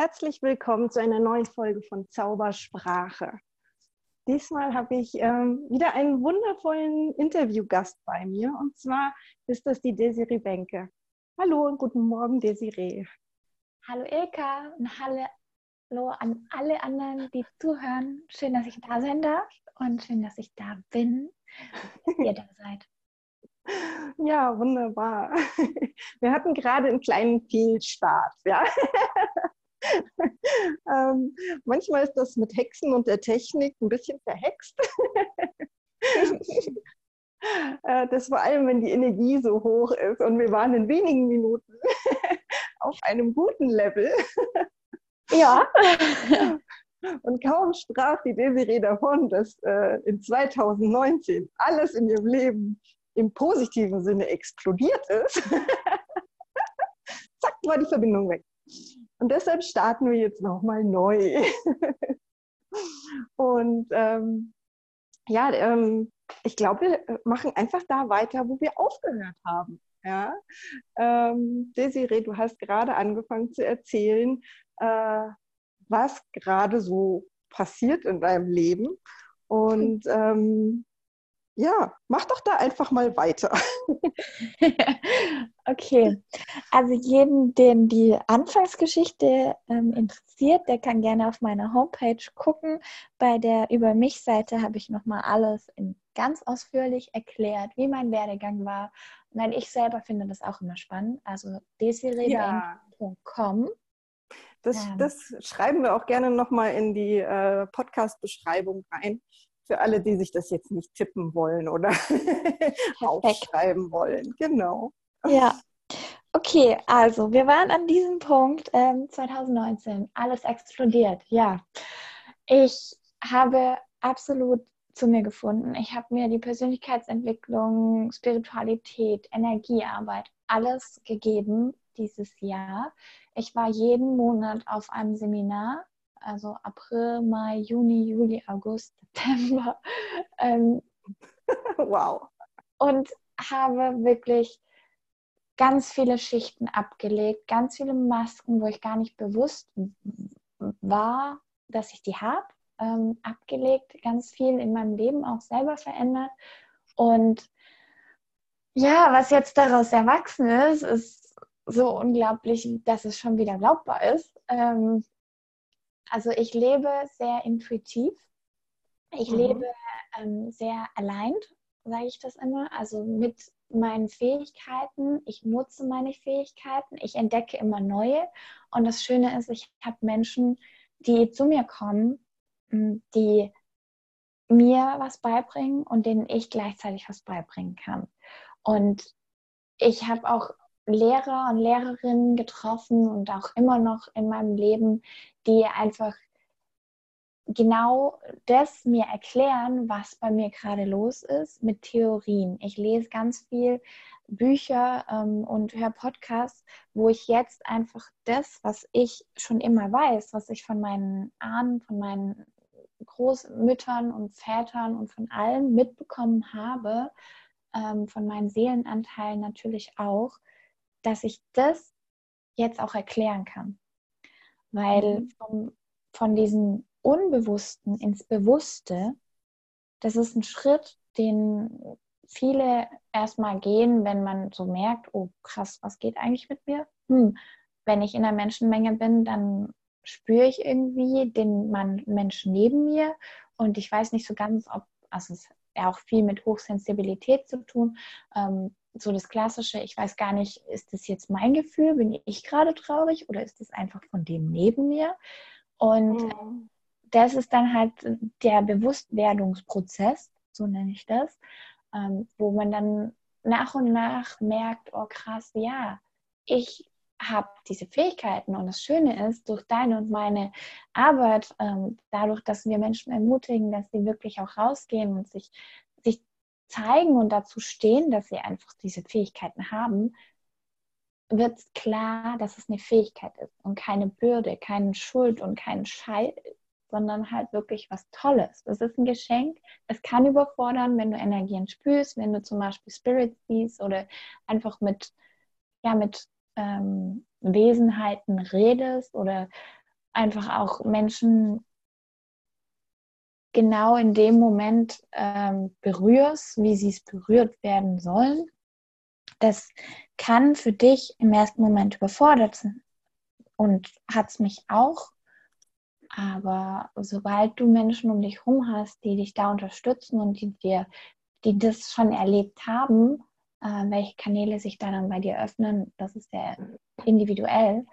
Herzlich willkommen zu einer neuen Folge von Zaubersprache. Diesmal habe ich ähm, wieder einen wundervollen Interviewgast bei mir und zwar ist das die Desiree Benke. Hallo und guten Morgen, Desiree. Hallo Ilka und hallo an alle anderen, die zuhören. Schön, dass ich da sein darf und schön, dass ich da bin, dass ihr da seid. Ja, wunderbar. Wir hatten gerade einen kleinen Fehlstart. Ja? ähm, manchmal ist das mit Hexen und der Technik ein bisschen verhext. Äh, das vor allem, wenn die Energie so hoch ist und wir waren in wenigen Minuten auf einem guten Level. Ja. Und kaum sprach die Desiree davon, dass äh, in 2019 alles in ihrem Leben im positiven Sinne explodiert ist, zack, war die Verbindung weg. Und deshalb starten wir jetzt nochmal neu. Und ähm, ja, ähm, ich glaube, wir machen einfach da weiter, wo wir aufgehört haben. Ja? Ähm, Desiree, du hast gerade angefangen zu erzählen, äh, was gerade so passiert in deinem Leben. Und ähm, ja, mach doch da einfach mal weiter. okay, also jeden, den die Anfangsgeschichte ähm, interessiert, der kann gerne auf meiner Homepage gucken. Bei der Über mich Seite habe ich nochmal alles ganz ausführlich erklärt, wie mein Werdegang war. Weil ich selber finde das auch immer spannend. Also desiree.com. Ja. Das, ähm. das, schreiben wir auch gerne nochmal in die äh, Podcast-Beschreibung rein für alle, die sich das jetzt nicht tippen wollen oder aufschreiben wollen. Genau. Ja. Okay, also wir waren an diesem Punkt ähm, 2019. Alles explodiert. Ja. Ich habe absolut zu mir gefunden. Ich habe mir die Persönlichkeitsentwicklung, Spiritualität, Energiearbeit, alles gegeben dieses Jahr. Ich war jeden Monat auf einem Seminar also April, Mai, Juni, Juli, August, September. Ähm, wow. Und habe wirklich ganz viele Schichten abgelegt, ganz viele Masken, wo ich gar nicht bewusst war, dass ich die habe, ähm, abgelegt, ganz viel in meinem Leben auch selber verändert. Und ja, was jetzt daraus erwachsen ist, ist so unglaublich, dass es schon wieder glaubbar ist. Ähm, also ich lebe sehr intuitiv. Ich mhm. lebe ähm, sehr allein, sage ich das immer. Also mit meinen Fähigkeiten. Ich nutze meine Fähigkeiten. Ich entdecke immer neue. Und das Schöne ist, ich habe Menschen, die zu mir kommen, die mir was beibringen und denen ich gleichzeitig was beibringen kann. Und ich habe auch Lehrer und Lehrerinnen getroffen und auch immer noch in meinem Leben, die einfach genau das mir erklären, was bei mir gerade los ist mit Theorien. Ich lese ganz viel Bücher ähm, und höre Podcasts, wo ich jetzt einfach das, was ich schon immer weiß, was ich von meinen Ahnen, von meinen Großmüttern und Vätern und von allen mitbekommen habe, ähm, von meinen Seelenanteilen natürlich auch, dass ich das jetzt auch erklären kann. Weil mhm. vom, von diesem Unbewussten ins Bewusste, das ist ein Schritt, den viele erstmal gehen, wenn man so merkt, oh krass, was geht eigentlich mit mir? Hm, wenn ich in der Menschenmenge bin, dann spüre ich irgendwie den Menschen neben mir und ich weiß nicht so ganz, ob, also es ja auch viel mit Hochsensibilität zu tun, ähm, so das Klassische, ich weiß gar nicht, ist das jetzt mein Gefühl, bin ich gerade traurig oder ist das einfach von dem neben mir? Und mhm. das ist dann halt der Bewusstwerdungsprozess, so nenne ich das, ähm, wo man dann nach und nach merkt, oh krass, ja, ich habe diese Fähigkeiten und das Schöne ist, durch deine und meine Arbeit, ähm, dadurch, dass wir Menschen ermutigen, dass sie wirklich auch rausgehen und sich zeigen und dazu stehen, dass sie einfach diese Fähigkeiten haben, wird klar, dass es eine Fähigkeit ist und keine Bürde, keine Schuld und kein Scheiß, sondern halt wirklich was Tolles. Das ist ein Geschenk. Es kann überfordern, wenn du Energien spürst, wenn du zum Beispiel Spirits siehst oder einfach mit, ja, mit ähm, Wesenheiten redest oder einfach auch Menschen genau in dem Moment ähm, berührst, wie sie es berührt werden sollen. Das kann für dich im ersten Moment überfordert sein und hat es mich auch. Aber sobald du Menschen um dich herum hast, die dich da unterstützen und die dir, die das schon erlebt haben, äh, welche Kanäle sich da dann bei dir öffnen, das ist sehr individuell,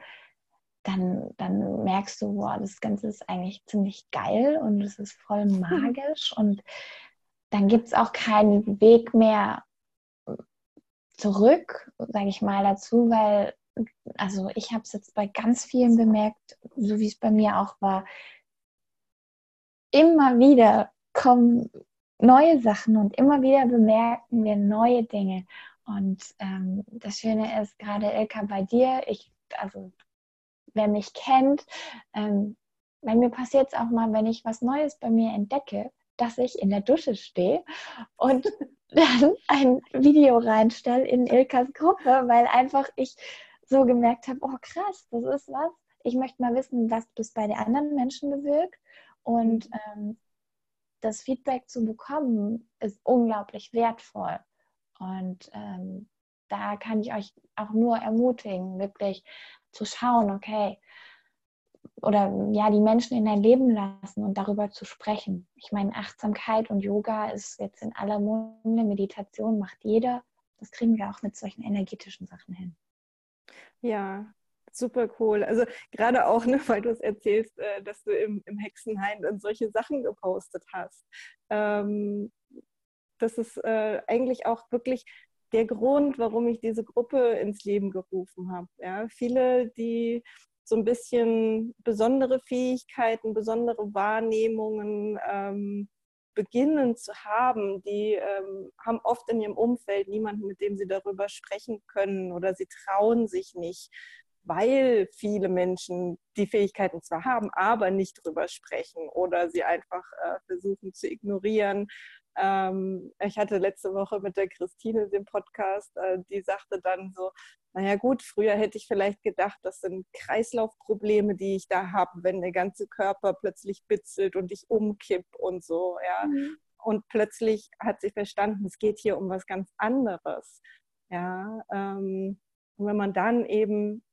dann, dann merkst du, wow, das Ganze ist eigentlich ziemlich geil und es ist voll magisch und dann gibt es auch keinen Weg mehr zurück, sage ich mal, dazu, weil, also ich habe es jetzt bei ganz vielen bemerkt, so wie es bei mir auch war, immer wieder kommen neue Sachen und immer wieder bemerken wir neue Dinge. Und ähm, das Schöne ist, gerade Ilka, bei dir, ich, also wer mich kennt, ähm, bei mir passiert es auch mal, wenn ich was Neues bei mir entdecke, dass ich in der Dusche stehe und dann ein Video reinstelle in Ilkas Gruppe, weil einfach ich so gemerkt habe, oh krass, das ist was. Ich möchte mal wissen, was das bei den anderen Menschen bewirkt. Und mhm. ähm, das Feedback zu bekommen, ist unglaublich wertvoll. Und ähm, da kann ich euch auch nur ermutigen, wirklich zu schauen, okay, oder ja, die Menschen in dein Leben lassen und darüber zu sprechen. Ich meine, Achtsamkeit und Yoga ist jetzt in aller Munde, Meditation macht jeder. Das kriegen wir auch mit solchen energetischen Sachen hin. Ja, super cool. Also gerade auch, ne, weil du es erzählst, äh, dass du im, im Hexenhain dann solche Sachen gepostet hast. Ähm, das ist äh, eigentlich auch wirklich der Grund, warum ich diese Gruppe ins Leben gerufen habe. Ja, viele, die so ein bisschen besondere Fähigkeiten, besondere Wahrnehmungen ähm, beginnen zu haben, die ähm, haben oft in ihrem Umfeld niemanden, mit dem sie darüber sprechen können oder sie trauen sich nicht, weil viele Menschen die Fähigkeiten zwar haben, aber nicht drüber sprechen oder sie einfach äh, versuchen zu ignorieren ähm, ich hatte letzte Woche mit der Christine den Podcast, äh, die sagte dann so, naja gut, früher hätte ich vielleicht gedacht, das sind Kreislaufprobleme, die ich da habe, wenn der ganze Körper plötzlich bitzelt und ich umkipp und so, ja. Mhm. Und plötzlich hat sie verstanden, es geht hier um was ganz anderes. Ja, ähm, und wenn man dann eben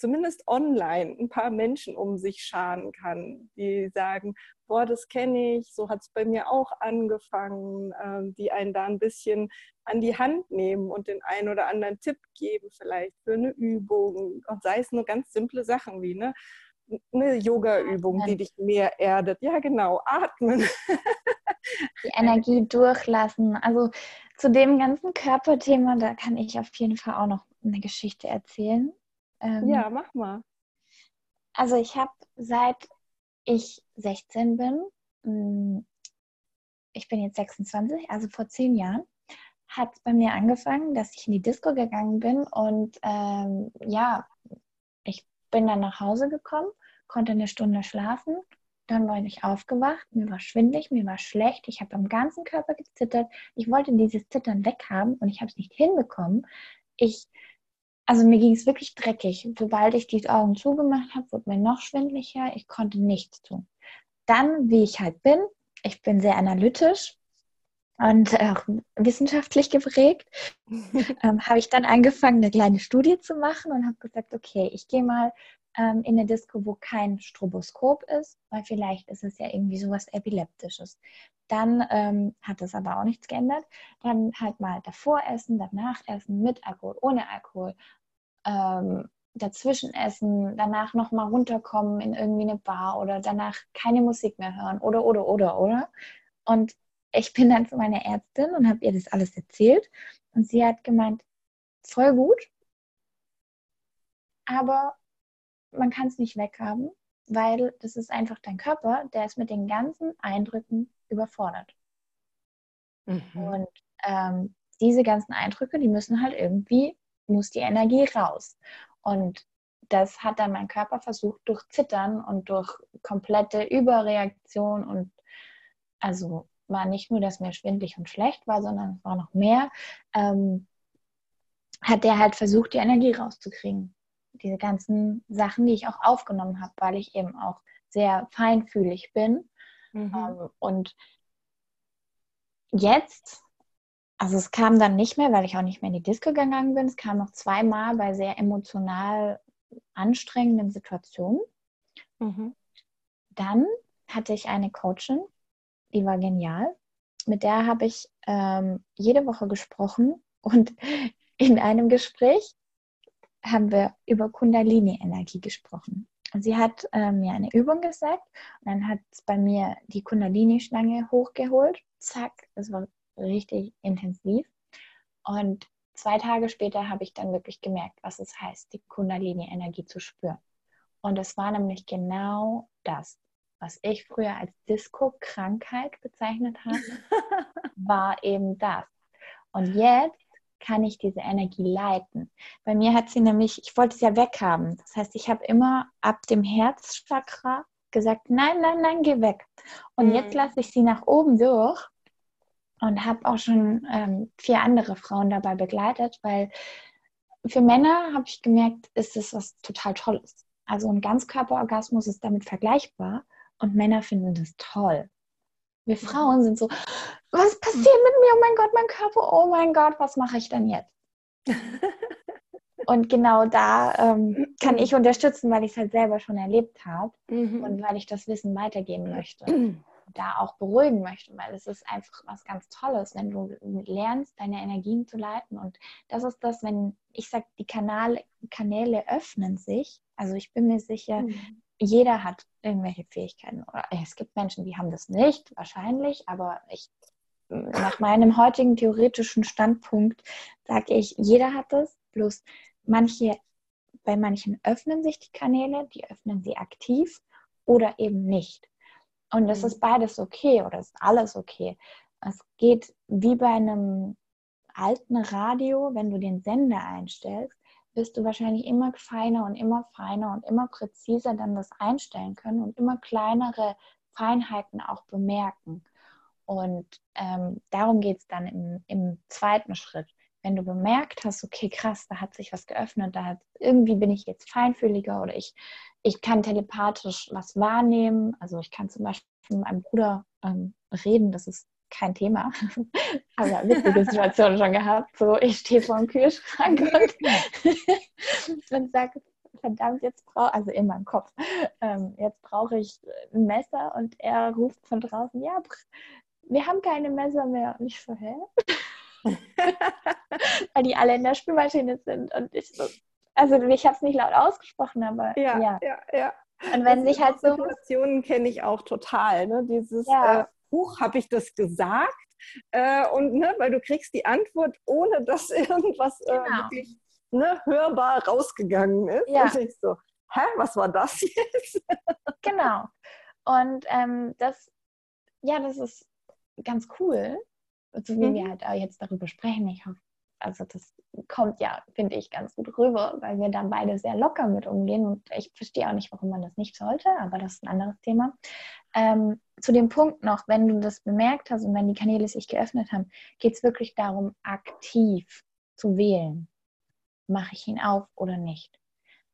zumindest online ein paar Menschen um sich scharen kann, die sagen, boah, das kenne ich, so hat es bei mir auch angefangen, ähm, die einen da ein bisschen an die Hand nehmen und den einen oder anderen Tipp geben, vielleicht für eine Übung, und sei es nur ganz simple Sachen wie ne, eine Yoga-Übung, die dich mehr erdet. Ja, genau, atmen. Die Energie durchlassen. Also zu dem ganzen Körperthema, da kann ich auf jeden Fall auch noch eine Geschichte erzählen. Ähm, ja, mach mal. Also ich habe seit ich 16 bin, hm, ich bin jetzt 26, also vor zehn Jahren, hat es bei mir angefangen, dass ich in die Disco gegangen bin und ähm, ja, ich bin dann nach Hause gekommen, konnte eine Stunde schlafen, dann war ich aufgewacht, mir war schwindlig, mir war schlecht, ich habe am ganzen Körper gezittert, ich wollte dieses Zittern weghaben und ich habe es nicht hinbekommen. Ich also mir ging es wirklich dreckig. Sobald ich die Augen zugemacht habe, wurde mir noch schwindlicher. Ich konnte nichts tun. Dann, wie ich halt bin, ich bin sehr analytisch und auch wissenschaftlich geprägt, ähm, habe ich dann angefangen, eine kleine Studie zu machen und habe gesagt, okay, ich gehe mal ähm, in eine Disco, wo kein Stroboskop ist, weil vielleicht ist es ja irgendwie sowas Epileptisches. Dann ähm, hat es aber auch nichts geändert. Dann halt mal davor essen, danach essen, mit Alkohol, ohne Alkohol, ähm, dazwischen essen, danach nochmal runterkommen in irgendwie eine Bar oder danach keine Musik mehr hören oder, oder, oder, oder. Und ich bin dann zu meiner Ärztin und habe ihr das alles erzählt und sie hat gemeint, voll gut, aber man kann es nicht weghaben, weil das ist einfach dein Körper, der ist mit den ganzen Eindrücken überfordert. Mhm. Und ähm, diese ganzen Eindrücke, die müssen halt irgendwie muss die Energie raus. Und das hat dann mein Körper versucht durch Zittern und durch komplette Überreaktion und also war nicht nur, dass mir schwindlig und schlecht war, sondern es war noch mehr, ähm, hat der halt versucht, die Energie rauszukriegen. diese ganzen Sachen, die ich auch aufgenommen habe, weil ich eben auch sehr feinfühlig bin. Mhm. Ähm, und jetzt, also es kam dann nicht mehr, weil ich auch nicht mehr in die Disco gegangen bin. Es kam noch zweimal bei sehr emotional anstrengenden Situationen. Mhm. Dann hatte ich eine Coachin, die war genial. Mit der habe ich ähm, jede Woche gesprochen und in einem Gespräch haben wir über Kundalini-Energie gesprochen. Und sie hat äh, mir eine Übung gesagt und dann hat es bei mir die Kundalini-Schlange hochgeholt. Zack, es war richtig intensiv. Und zwei Tage später habe ich dann wirklich gemerkt, was es heißt, die Kundalini-Energie zu spüren. Und es war nämlich genau das, was ich früher als Disco-Krankheit bezeichnet habe, war eben das. Und jetzt kann ich diese Energie leiten. Bei mir hat sie nämlich, ich wollte es ja weghaben. Das heißt, ich habe immer ab dem Herzchakra gesagt, nein, nein, nein, geh weg. Und mhm. jetzt lasse ich sie nach oben durch und habe auch schon ähm, vier andere Frauen dabei begleitet, weil für Männer habe ich gemerkt, ist es was total Tolles. Also ein Ganzkörperorgasmus ist damit vergleichbar und Männer finden das toll. Wir Frauen sind so, was passiert mit mir? Oh mein Gott, mein Körper, oh mein Gott, was mache ich denn jetzt? und genau da ähm, kann ich unterstützen, weil ich es halt selber schon erlebt habe mhm. und weil ich das Wissen weitergeben möchte. da auch beruhigen möchte, weil es ist einfach was ganz Tolles, wenn du lernst, deine Energien zu leiten. Und das ist das, wenn ich sage, die Kanäle, Kanäle öffnen sich. Also ich bin mir sicher, mhm jeder hat irgendwelche Fähigkeiten. Oder es gibt Menschen, die haben das nicht, wahrscheinlich, aber ich, nach meinem heutigen theoretischen Standpunkt sage ich, jeder hat das, bloß manche, bei manchen öffnen sich die Kanäle, die öffnen sie aktiv oder eben nicht. Und das mhm. ist beides okay oder ist alles okay. Es geht wie bei einem alten Radio, wenn du den Sender einstellst, wirst du wahrscheinlich immer feiner und immer feiner und immer präziser dann das einstellen können und immer kleinere Feinheiten auch bemerken. Und ähm, darum geht es dann im, im zweiten Schritt. Wenn du bemerkt hast, okay, krass, da hat sich was geöffnet, da hat, irgendwie bin ich jetzt feinfühliger oder ich, ich kann telepathisch was wahrnehmen. Also ich kann zum Beispiel mit meinem Bruder ähm, reden, das ist kein Thema. Habe ja witzige Situationen schon gehabt. So, ich stehe vor dem Kühlschrank und, und sage, verdammt, jetzt brauche also in meinem Kopf, ähm, jetzt brauche ich ein Messer und er ruft von draußen, ja, wir haben keine Messer mehr. Und ich so, hä? Weil die alle in der Spülmaschine sind und ich so, also ich habe es nicht laut ausgesprochen, aber ja. Ja, ja. ja. Und wenn das sich halt so. Situationen kenne ich auch total, ne? Dieses, ja. äh, Huch, habe ich das gesagt? Äh, und ne, weil du kriegst die Antwort, ohne dass irgendwas äh, genau. wirklich ne, hörbar rausgegangen ist. Ja. Und ich so, hä, was war das jetzt? genau. Und ähm, das, ja, das ist ganz cool, so wie mhm. wir halt jetzt darüber sprechen. Ich hoffe, also das kommt ja, finde ich, ganz gut rüber, weil wir da beide sehr locker mit umgehen und ich verstehe auch nicht, warum man das nicht sollte, aber das ist ein anderes Thema. Ähm, zu dem Punkt noch, wenn du das bemerkt hast und wenn die Kanäle sich geöffnet haben, geht es wirklich darum, aktiv zu wählen. Mache ich ihn auf oder nicht?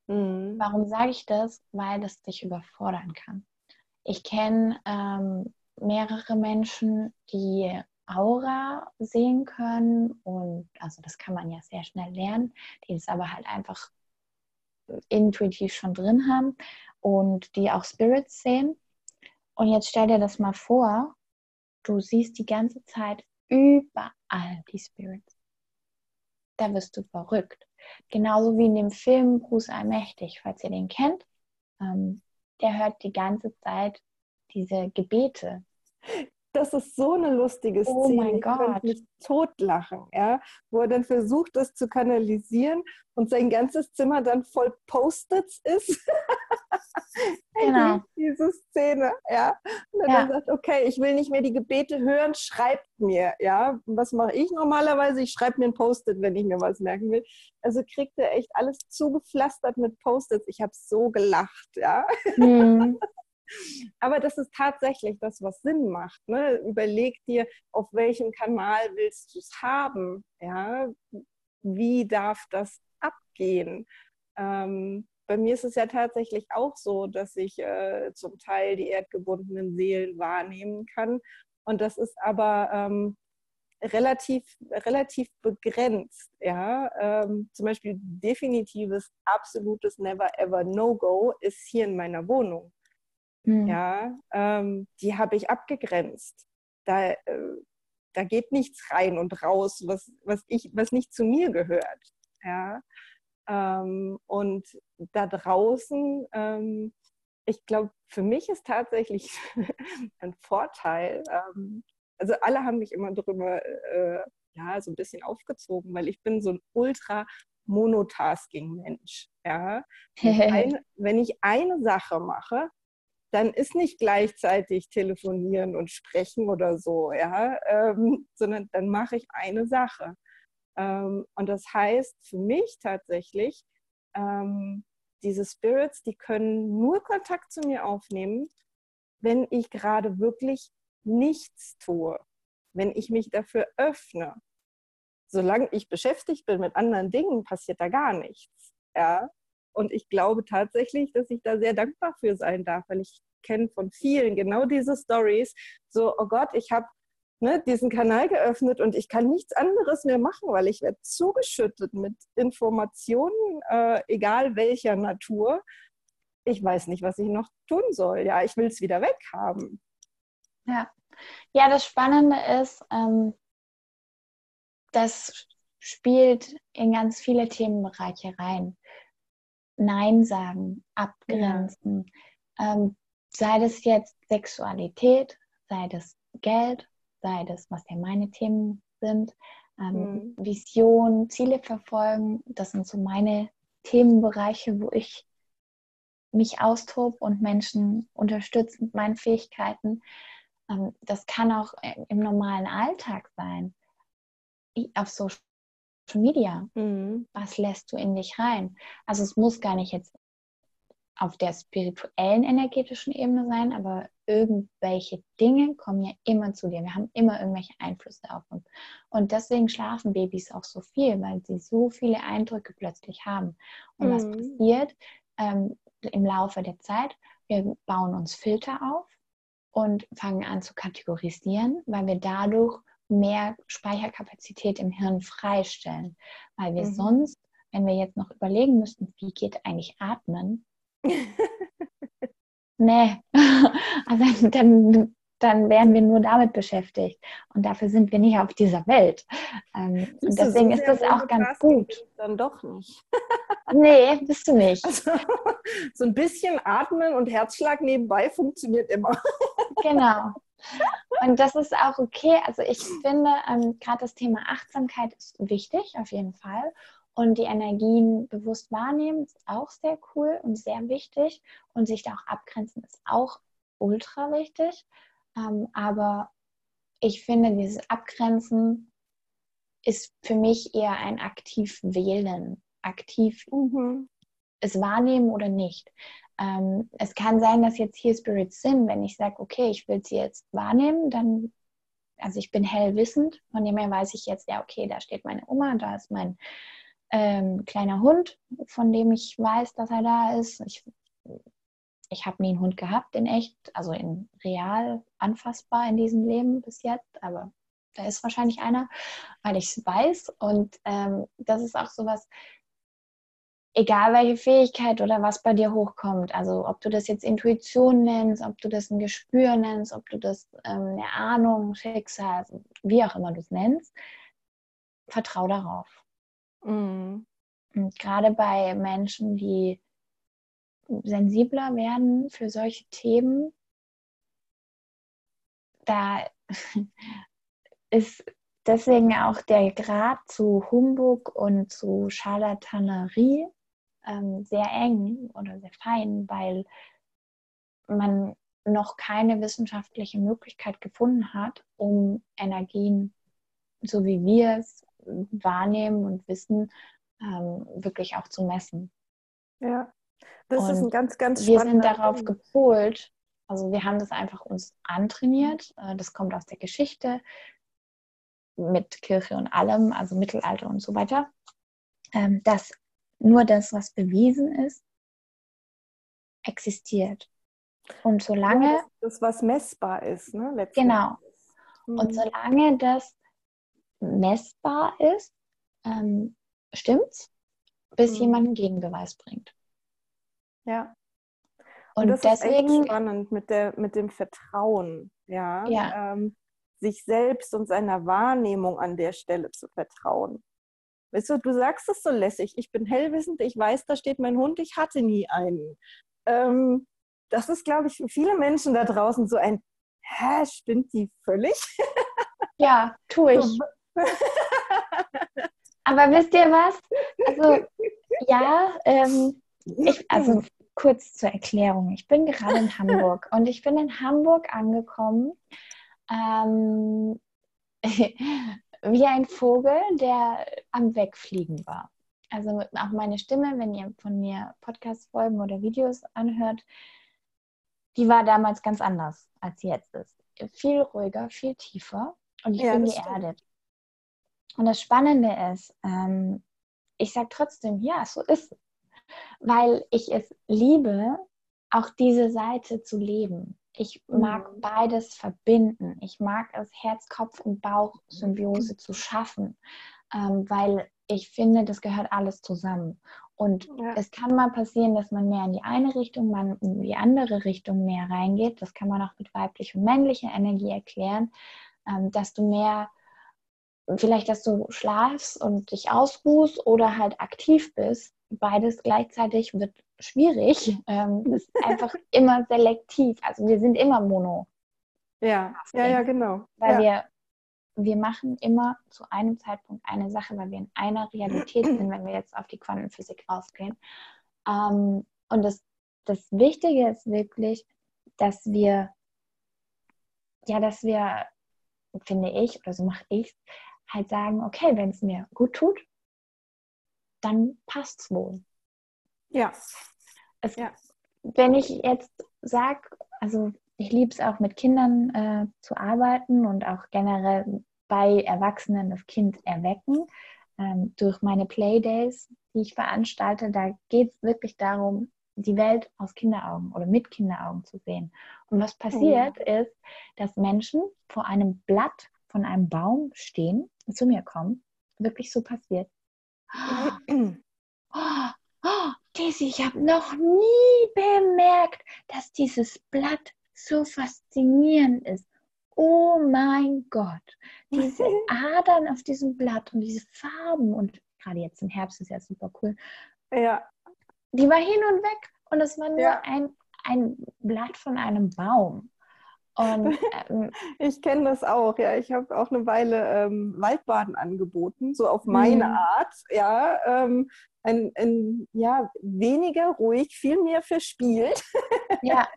Mhm. Warum sage ich das? Weil das dich überfordern kann. Ich kenne ähm, mehrere Menschen, die Aura sehen können und also das kann man ja sehr schnell lernen, die es aber halt einfach intuitiv schon drin haben und die auch Spirits sehen. Und jetzt stell dir das mal vor, du siehst die ganze Zeit überall die Spirits. Da wirst du verrückt. Genauso wie in dem Film Bruce Allmächtig, falls ihr den kennt. Ähm, der hört die ganze Zeit diese Gebete das ist so eine lustige Szene. Oh mein Gott. Ich totlachen, ja, wo er dann versucht, das zu kanalisieren und sein ganzes Zimmer dann voll Post-its ist. genau. Diese Szene, ja. Und dann, ja. sagt, okay, ich will nicht mehr die Gebete hören, schreibt mir, ja. Was mache ich normalerweise? Ich schreibe mir ein Post-it, wenn ich mir was merken will. Also kriegt er echt alles zugepflastert mit Post-its. Ich habe so gelacht, ja. Mhm. Aber das ist tatsächlich das, was Sinn macht. Ne? Überleg dir, auf welchem Kanal willst du es haben? Ja? Wie darf das abgehen? Ähm, bei mir ist es ja tatsächlich auch so, dass ich äh, zum Teil die erdgebundenen Seelen wahrnehmen kann. Und das ist aber ähm, relativ, relativ begrenzt. Ja? Ähm, zum Beispiel definitives, absolutes Never Ever No-Go ist hier in meiner Wohnung. Mhm. Ja, ähm, die habe ich abgegrenzt. Da, äh, da geht nichts rein und raus, was, was, ich, was nicht zu mir gehört. Ja? Ähm, und da draußen, ähm, ich glaube, für mich ist tatsächlich ein Vorteil. Ähm, also alle haben mich immer darüber äh, ja, so ein bisschen aufgezogen, weil ich bin so ein ultra Monotasking-Mensch. Ja? Ein, wenn ich eine Sache mache, dann ist nicht gleichzeitig telefonieren und sprechen oder so, ja, ähm, sondern dann mache ich eine Sache. Ähm, und das heißt für mich tatsächlich, ähm, diese Spirits, die können nur Kontakt zu mir aufnehmen, wenn ich gerade wirklich nichts tue, wenn ich mich dafür öffne. Solange ich beschäftigt bin mit anderen Dingen, passiert da gar nichts. Ja? Und ich glaube tatsächlich, dass ich da sehr dankbar für sein darf, weil ich kenne von vielen genau diese Stories. So, oh Gott, ich habe ne, diesen Kanal geöffnet und ich kann nichts anderes mehr machen, weil ich werde zugeschüttet mit Informationen, äh, egal welcher Natur. Ich weiß nicht, was ich noch tun soll. Ja, ich will es wieder weghaben. Ja. ja, das Spannende ist, ähm, das spielt in ganz viele Themenbereiche rein. Nein sagen, abgrenzen, ja. ähm, sei das jetzt Sexualität, sei das Geld, sei das, was ja meine Themen sind, ähm, mhm. Vision, Ziele verfolgen, das sind so meine Themenbereiche, wo ich mich austobe und Menschen unterstütze mit meinen Fähigkeiten. Ähm, das kann auch im normalen Alltag sein. Auf Social Media. Mhm. Was lässt du in dich rein? Also es muss gar nicht jetzt auf der spirituellen, energetischen Ebene sein, aber irgendwelche Dinge kommen ja immer zu dir. Wir haben immer irgendwelche Einflüsse auf uns. Und deswegen schlafen Babys auch so viel, weil sie so viele Eindrücke plötzlich haben. Und mhm. was passiert ähm, im Laufe der Zeit? Wir bauen uns Filter auf und fangen an zu kategorisieren, weil wir dadurch mehr Speicherkapazität im Hirn freistellen. Weil wir mhm. sonst, wenn wir jetzt noch überlegen müssten, wie geht eigentlich Atmen, nee, also dann, dann wären wir nur damit beschäftigt. Und dafür sind wir nicht auf dieser Welt. Ähm, und deswegen ist das auch ganz gut. Dann doch nicht. nee, bist du nicht. Also, so ein bisschen atmen und Herzschlag nebenbei funktioniert immer. genau. Und das ist auch okay. Also ich finde, ähm, gerade das Thema Achtsamkeit ist wichtig, auf jeden Fall. Und die Energien bewusst wahrnehmen ist auch sehr cool und sehr wichtig. Und sich da auch abgrenzen ist auch ultra wichtig. Ähm, aber ich finde, dieses Abgrenzen ist für mich eher ein aktiv wählen, aktiv mhm. es wahrnehmen oder nicht. Ähm, es kann sein, dass jetzt hier Spirits sind, wenn ich sage, okay, ich will sie jetzt wahrnehmen, dann, also ich bin hellwissend, von dem her weiß ich jetzt, ja, okay, da steht meine Oma, da ist mein ähm, kleiner Hund, von dem ich weiß, dass er da ist. Ich, ich habe nie einen Hund gehabt in echt, also in real anfassbar in diesem Leben bis jetzt, aber da ist wahrscheinlich einer, weil ich es weiß. Und ähm, das ist auch sowas, egal welche Fähigkeit oder was bei dir hochkommt, also ob du das jetzt Intuition nennst, ob du das ein Gespür nennst, ob du das ähm, eine Ahnung, Schicksal, wie auch immer du es nennst, vertrau darauf. Mhm. Und gerade bei Menschen, die sensibler werden für solche Themen, da ist deswegen auch der Grad zu Humbug und zu Charlatanerie ähm, sehr eng oder sehr fein, weil man noch keine wissenschaftliche Möglichkeit gefunden hat, um Energien, so wie wir es wahrnehmen und wissen, ähm, wirklich auch zu messen. Ja, das und ist ein ganz, ganz Wir sind darauf Punkt. gepolt, also wir haben das einfach uns antrainiert. Äh, das kommt aus der Geschichte mit Kirche und allem, also Mittelalter und so weiter, ähm, dass nur das, was bewiesen ist, existiert. Und solange. Ja, das, das, was messbar ist, ne? Genau. Mhm. Und solange das messbar ist, ähm, stimmt's, bis mhm. jemand einen Gegenbeweis bringt. Ja. Und, und das deswegen, ist echt spannend mit, der, mit dem Vertrauen, ja. ja. Ähm, sich selbst und seiner Wahrnehmung an der Stelle zu vertrauen. Weißt du, du sagst es so lässig, ich bin hellwissend, ich weiß, da steht mein Hund, ich hatte nie einen. Ähm, das ist, glaube ich, für viele Menschen da draußen so ein, hä, stimmt die völlig? Ja, tue ich. Aber wisst ihr was? Also, ja, ähm, ich, also kurz zur Erklärung. Ich bin gerade in Hamburg und ich bin in Hamburg angekommen ähm, wie ein Vogel, der am Wegfliegen war. Also auch meine Stimme, wenn ihr von mir Podcast-Folgen oder Videos anhört, die war damals ganz anders, als sie jetzt ist. Viel ruhiger, viel tiefer und ich ja, bin geerdet. Und das Spannende ist, ähm, ich sage trotzdem, ja, so ist es. Weil ich es liebe, auch diese Seite zu leben. Ich mag mhm. beides verbinden. Ich mag es, Herz, Kopf und Bauch-Symbiose mhm. zu schaffen, ähm, weil ich finde, das gehört alles zusammen. Und ja. es kann mal passieren, dass man mehr in die eine Richtung, man in die andere Richtung mehr reingeht. Das kann man auch mit weiblicher und männlicher Energie erklären, ähm, dass du mehr, vielleicht, dass du schlafst und dich ausruhst oder halt aktiv bist. Beides gleichzeitig wird schwierig. Ähm, das ist einfach immer selektiv. Also wir sind immer mono. Ja, ja, ja, genau. Weil ja. wir wir machen immer zu einem Zeitpunkt eine Sache, weil wir in einer Realität sind, wenn wir jetzt auf die Quantenphysik rausgehen. Ähm, und das, das Wichtige ist wirklich, dass wir, ja, dass wir, finde ich, oder so mache ich halt sagen, okay, wenn es mir gut tut, dann passt es wohl. Ja. Es, ja. Wenn ich jetzt sage, also ich liebe es auch mit Kindern äh, zu arbeiten und auch generell bei Erwachsenen das Kind erwecken. Ähm, durch meine Playdays, die ich veranstalte, da geht es wirklich darum, die Welt aus Kinderaugen oder mit Kinderaugen zu sehen. Und was passiert oh. ist, dass Menschen vor einem Blatt von einem Baum stehen und zu mir kommen. Wirklich so passiert. Daisy, ich habe noch nie bemerkt, dass dieses Blatt so faszinierend ist. Oh mein Gott, diese Adern auf diesem Blatt und diese Farben und gerade jetzt im Herbst ist ja super cool. Ja. Die war hin und weg und es war nur ja. ein, ein Blatt von einem Baum. Und, ähm, ich kenne das auch, ja. Ich habe auch eine Weile ähm, Waldbaden angeboten, so auf meine mhm. Art, ja. Ähm, ein, ein, ja, weniger ruhig, viel mehr verspielt. Ja.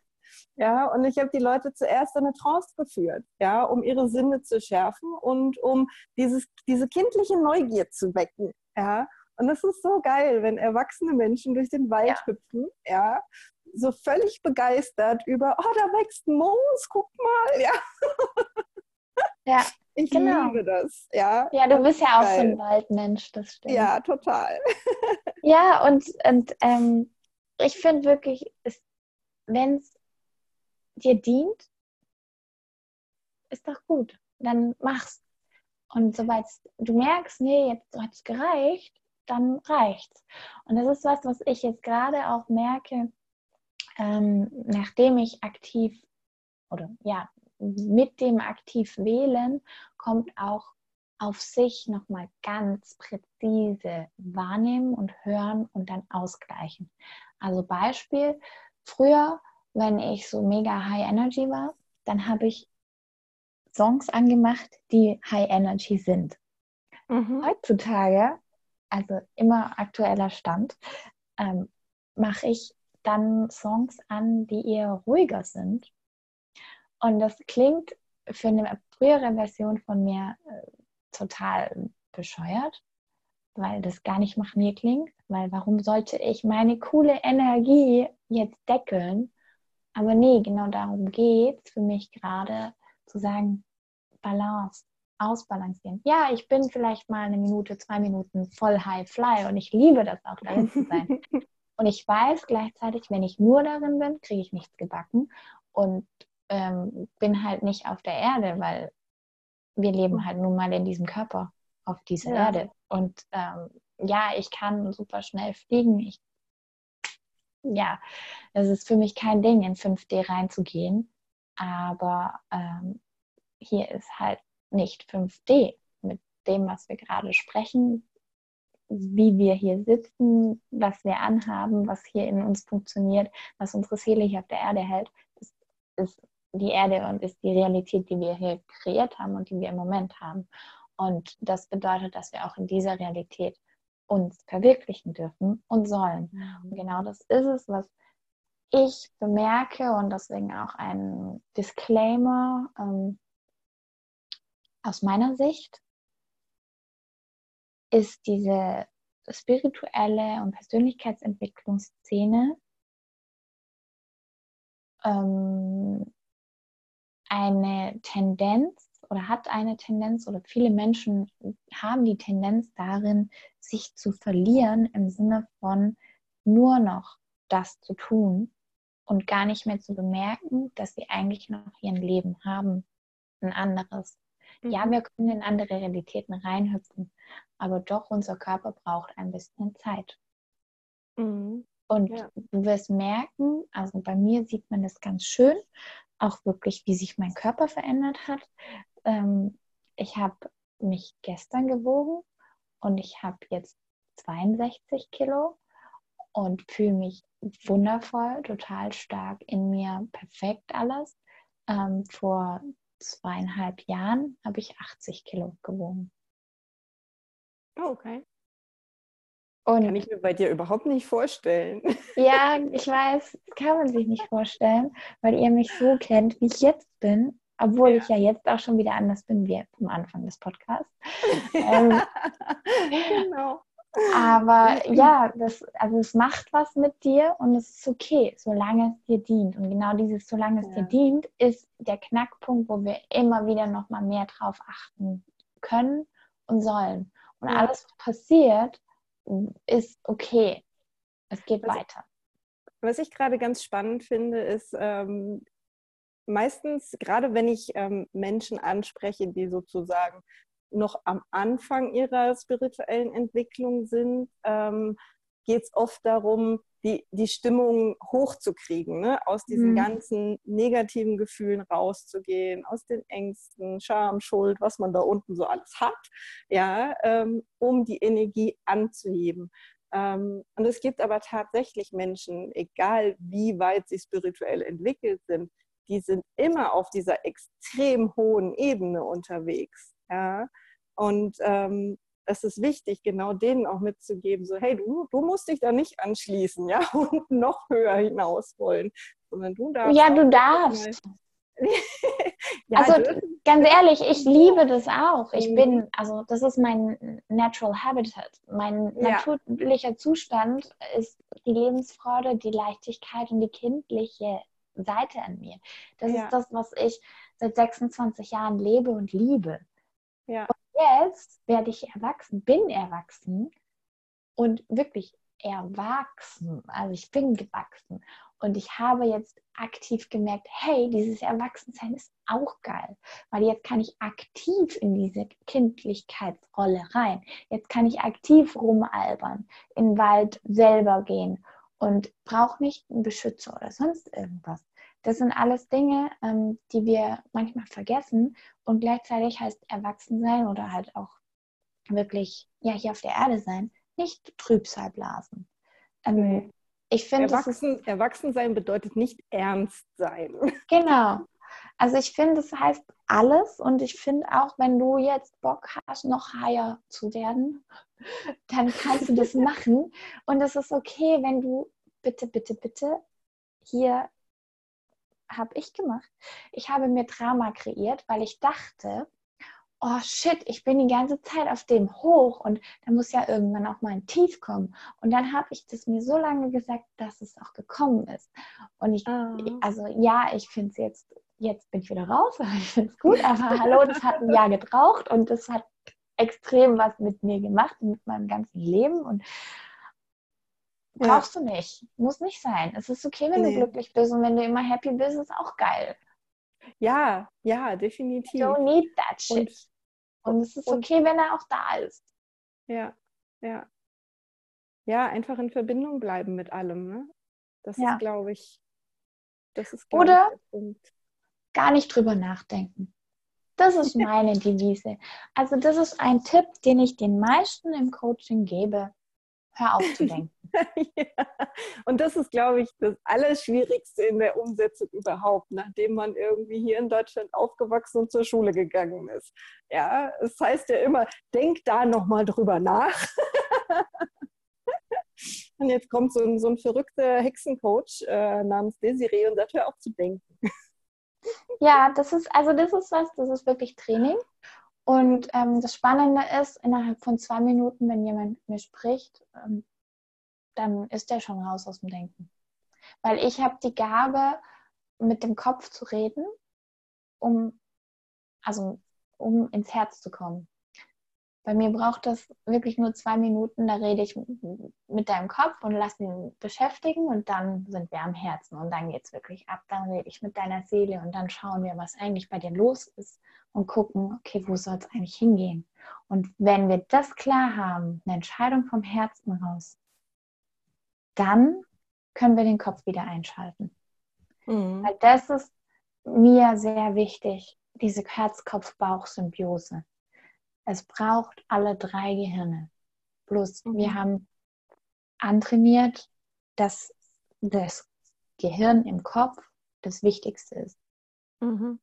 Ja, und ich habe die Leute zuerst in eine Trance geführt, ja, um ihre Sinne zu schärfen und um dieses, diese kindliche Neugier zu wecken, ja. Und das ist so geil, wenn erwachsene Menschen durch den Wald ja. hüpfen, ja, so völlig begeistert über, oh, da wächst ein Moos, guck mal, ja. Ja. Ich genau. liebe das, ja. Ja, du bist ja auch geil. so ein Waldmensch, das stimmt. Ja, total. ja, und, und ähm, ich finde wirklich, wenn es dir dient, ist doch gut. Dann mach's. Und sobald du merkst, nee, jetzt hat es gereicht, dann reicht's. Und das ist was, was ich jetzt gerade auch merke, ähm, nachdem ich aktiv oder ja, mit dem aktiv wählen kommt auch auf sich nochmal ganz präzise wahrnehmen und hören und dann ausgleichen. Also Beispiel, früher wenn ich so mega High Energy war, dann habe ich Songs angemacht, die High Energy sind. Mhm. Heutzutage, also immer aktueller Stand, ähm, mache ich dann Songs an, die eher ruhiger sind. Und das klingt für eine frühere Version von mir äh, total bescheuert, weil das gar nicht nach mir klingt. Weil warum sollte ich meine coole Energie jetzt deckeln aber nee, genau darum geht es für mich gerade zu sagen, Balance. Ausbalancieren. Ja, ich bin vielleicht mal eine Minute, zwei Minuten voll High Fly und ich liebe das auch darin zu sein. und ich weiß gleichzeitig, wenn ich nur darin bin, kriege ich nichts gebacken und ähm, bin halt nicht auf der Erde, weil wir leben halt nun mal in diesem Körper auf dieser ja. Erde. Und ähm, ja, ich kann super schnell fliegen. Ich, ja, es ist für mich kein Ding, in 5D reinzugehen. Aber ähm, hier ist halt nicht 5D mit dem, was wir gerade sprechen, wie wir hier sitzen, was wir anhaben, was hier in uns funktioniert, was unsere Seele hier auf der Erde hält. Das ist die Erde und ist die Realität, die wir hier kreiert haben und die wir im Moment haben. Und das bedeutet, dass wir auch in dieser Realität uns verwirklichen dürfen und sollen. Und genau das ist es, was ich bemerke und deswegen auch ein Disclaimer ähm, aus meiner Sicht ist diese spirituelle und Persönlichkeitsentwicklungsszene ähm, eine Tendenz oder hat eine Tendenz oder viele Menschen haben die Tendenz darin, sich zu verlieren im Sinne von nur noch das zu tun und gar nicht mehr zu bemerken, dass sie eigentlich noch ihr Leben haben, ein anderes. Mhm. Ja, wir können in andere Realitäten reinhüpfen, aber doch unser Körper braucht ein bisschen Zeit. Mhm. Und ja. du wirst merken, also bei mir sieht man das ganz schön, auch wirklich, wie sich mein Körper verändert hat. Ähm, ich habe mich gestern gewogen und ich habe jetzt 62 Kilo und fühle mich wundervoll, total stark in mir, perfekt alles. Ähm, vor zweieinhalb Jahren habe ich 80 Kilo gewogen. Oh, okay. Und kann ich mir bei dir überhaupt nicht vorstellen. Ja, ich weiß, kann man sich nicht vorstellen, weil ihr mich so kennt, wie ich jetzt bin, obwohl ja. ich ja jetzt auch schon wieder anders bin wie am Anfang des Podcasts. ähm, genau. Aber ja, das, also es macht was mit dir und es ist okay, solange es dir dient. Und genau dieses, solange es ja. dir dient, ist der Knackpunkt, wo wir immer wieder nochmal mehr drauf achten können und sollen. Und ja. alles, was passiert, ist okay. Es geht was weiter. was ich gerade ganz spannend finde, ist ähm, meistens, gerade wenn ich ähm, Menschen anspreche, die sozusagen noch am Anfang ihrer spirituellen Entwicklung sind, ähm, geht es oft darum, die, die Stimmung hochzukriegen, ne? aus diesen mhm. ganzen negativen Gefühlen rauszugehen, aus den Ängsten, Scham, Schuld, was man da unten so alles hat, ja, ähm, um die Energie anzuheben. Ähm, und es gibt aber tatsächlich Menschen, egal wie weit sie spirituell entwickelt sind, die sind immer auf dieser extrem hohen Ebene unterwegs. Ja? Und ähm, es ist wichtig, genau denen auch mitzugeben, so hey, du, du musst dich da nicht anschließen, ja, und noch höher hinaus wollen, sondern du darfst. Ja, du darfst. ja, also ganz ehrlich, ich liebe das auch. Ich mhm. bin, also das ist mein Natural Habitat. Mein ja. natürlicher Zustand ist die Lebensfreude, die Leichtigkeit und die kindliche Seite an mir. Das ja. ist das, was ich seit 26 Jahren lebe und liebe. Jetzt werde ich erwachsen, bin erwachsen und wirklich erwachsen. Also ich bin gewachsen. Und ich habe jetzt aktiv gemerkt, hey, dieses Erwachsensein ist auch geil, weil jetzt kann ich aktiv in diese Kindlichkeitsrolle rein. Jetzt kann ich aktiv rumalbern, in den Wald selber gehen und brauche nicht einen Beschützer oder sonst irgendwas. Das sind alles Dinge, ähm, die wir manchmal vergessen und gleichzeitig heißt Erwachsensein oder halt auch wirklich ja hier auf der Erde sein, nicht Trübsalblasen. Ähm, ich finde, Erwachsen, Erwachsensein bedeutet nicht ernst sein. Genau. Also ich finde, es heißt alles und ich finde auch, wenn du jetzt Bock hast, noch higher zu werden, dann kannst du das machen und es ist okay, wenn du bitte, bitte, bitte hier habe ich gemacht. Ich habe mir Drama kreiert, weil ich dachte, oh shit, ich bin die ganze Zeit auf dem hoch und da muss ja irgendwann auch mal ein Tief kommen. Und dann habe ich das mir so lange gesagt, dass es auch gekommen ist. Und ich, oh. also ja, ich finde es jetzt jetzt bin ich wieder raus, ich finde es gut, aber hallo, das hat ein Jahr gebraucht und das hat extrem was mit mir gemacht, mit meinem ganzen Leben und brauchst ja. du nicht, muss nicht sein. Es ist okay, wenn nee. du glücklich bist und wenn du immer happy bist, ist auch geil. Ja, ja, definitiv. You don't need that shit. Und, und es ist und, okay, wenn er auch da ist. Ja, ja. Ja, einfach in Verbindung bleiben mit allem. Ne? Das ja. ist, glaube ich, das ist, Oder ich, gar nicht drüber nachdenken. Das ist meine Devise. Also das ist ein Tipp, den ich den meisten im Coaching gebe. Hör auf zu denken. ja. Und das ist, glaube ich, das Allerschwierigste in der Umsetzung überhaupt, nachdem man irgendwie hier in Deutschland aufgewachsen und zur Schule gegangen ist. Ja, es das heißt ja immer, denk da nochmal drüber nach. und jetzt kommt so ein, so ein verrückter Hexencoach äh, namens Desiree und sagt, hör auf zu denken. Ja, das ist, also das ist was, das ist wirklich Training. Und ähm, das Spannende ist, innerhalb von zwei Minuten, wenn jemand mit mir spricht, ähm, dann ist der schon raus aus dem Denken. Weil ich habe die Gabe, mit dem Kopf zu reden, um, also, um ins Herz zu kommen. Bei mir braucht das wirklich nur zwei Minuten, da rede ich mit deinem Kopf und lass ihn beschäftigen und dann sind wir am Herzen und dann geht es wirklich ab. Dann rede ich mit deiner Seele und dann schauen wir, was eigentlich bei dir los ist und gucken, okay, wo soll es eigentlich hingehen? Und wenn wir das klar haben, eine Entscheidung vom Herzen raus, dann können wir den Kopf wieder einschalten. Mhm. Weil das ist mir sehr wichtig, diese Herz-Kopf-Bauch-Symbiose. Es braucht alle drei Gehirne. Bloß mhm. wir haben antrainiert, dass das Gehirn im Kopf das Wichtigste ist. Mhm.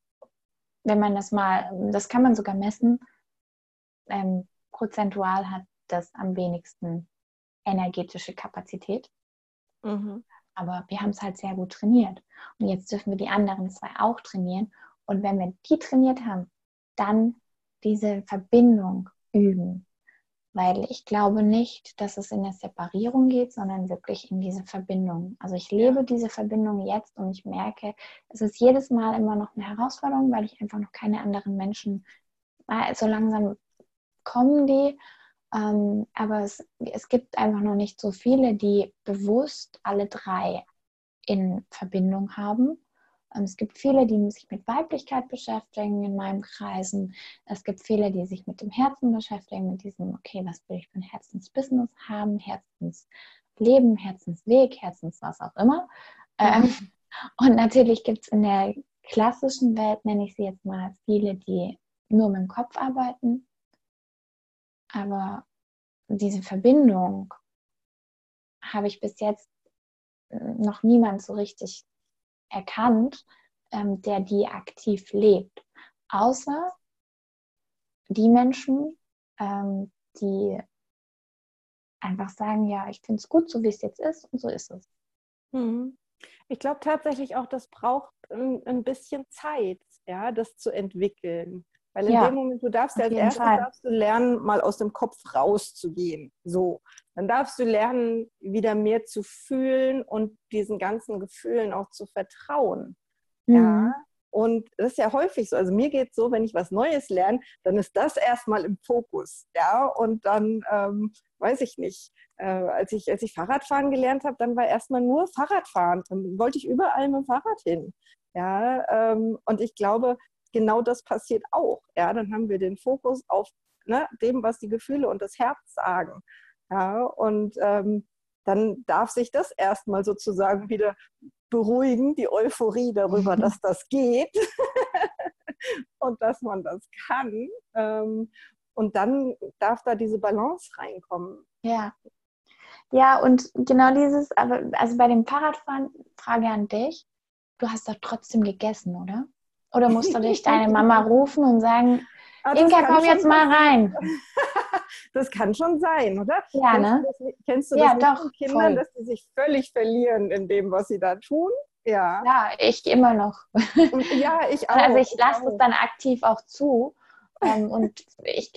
Wenn man das mal, das kann man sogar messen, ähm, prozentual hat das am wenigsten energetische Kapazität. Mhm. Aber wir haben es halt sehr gut trainiert. Und jetzt dürfen wir die anderen zwei auch trainieren. Und wenn wir die trainiert haben, dann diese Verbindung üben. Weil ich glaube nicht, dass es in der Separierung geht, sondern wirklich in diese Verbindung. Also ich lebe diese Verbindung jetzt und ich merke, es ist jedes Mal immer noch eine Herausforderung, weil ich einfach noch keine anderen Menschen, so langsam kommen die, ähm, aber es, es gibt einfach noch nicht so viele, die bewusst alle drei in Verbindung haben. Ähm, es gibt viele, die sich mit Weiblichkeit beschäftigen in meinen Kreisen. Es gibt viele, die sich mit dem Herzen beschäftigen, mit diesem, okay, was will ich für ein Herzensbusiness haben, Herzensleben, Herzensweg, Herzens was auch immer. Mhm. und natürlich gibt es in der klassischen Welt, nenne ich sie jetzt mal, viele, die nur mit dem Kopf arbeiten. Aber diese Verbindung habe ich bis jetzt noch niemand so richtig erkannt, ähm, der die aktiv lebt. Außer die Menschen, ähm, die einfach sagen, ja, ich finde es gut, so wie es jetzt ist und so ist es. Mhm. Ich glaube tatsächlich auch, das braucht ein, ein, bisschen Zeit, ja, das zu entwickeln. Weil in ja, dem Moment, du darfst ja als erstes darfst du lernen, mal aus dem Kopf rauszugehen. So. Dann darfst du lernen, wieder mehr zu fühlen und diesen ganzen Gefühlen auch zu vertrauen. Mhm. Ja. Und das ist ja häufig so. Also mir geht es so, wenn ich was Neues lerne, dann ist das erstmal im Fokus. Ja, und dann ähm, weiß ich nicht. Äh, als, ich, als ich Fahrradfahren gelernt habe, dann war erstmal nur Fahrradfahren. Dann wollte ich überall mit dem Fahrrad hin. Ja, ähm, und ich glaube, genau das passiert auch. Ja, dann haben wir den Fokus auf ne, dem, was die Gefühle und das Herz sagen. Ja, und ähm, dann darf sich das erstmal sozusagen wieder beruhigen, die Euphorie darüber, dass das geht und dass man das kann. Ähm, und dann darf da diese Balance reinkommen. Ja. Ja, und genau dieses, aber also bei dem Fahrradfahren, Frage an dich, du hast doch trotzdem gegessen, oder? Oder musst du dich deine Mama rufen und sagen, ah, Inka, komm jetzt mal rein? das kann schon sein, oder? Ja, kennst ne? Du das, kennst du das ja, mit doch, Kindern, voll. dass sie sich völlig verlieren in dem, was sie da tun? Ja. Ja, ich immer noch. Ja, ich auch. Also ich lasse es dann aktiv auch zu. Ähm, und ich,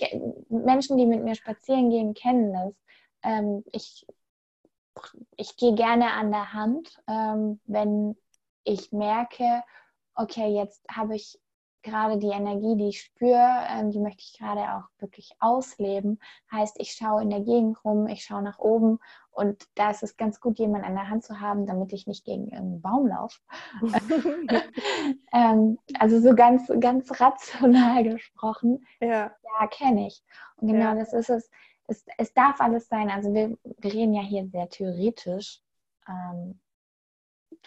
Menschen, die mit mir spazieren gehen, kennen das. Ähm, ich, ich gehe gerne an der Hand, ähm, wenn ich merke, okay, jetzt habe ich gerade die Energie, die ich spüre, ähm, die möchte ich gerade auch wirklich ausleben. Heißt, ich schaue in der Gegend rum, ich schaue nach oben und da ist es ganz gut, jemanden an der Hand zu haben, damit ich nicht gegen irgendeinen Baum laufe. ähm, also so ganz, ganz rational gesprochen. Ja, ja kenne ich. Und genau ja. das ist es. es. Es darf alles sein. Also wir, wir reden ja hier sehr theoretisch. Ähm,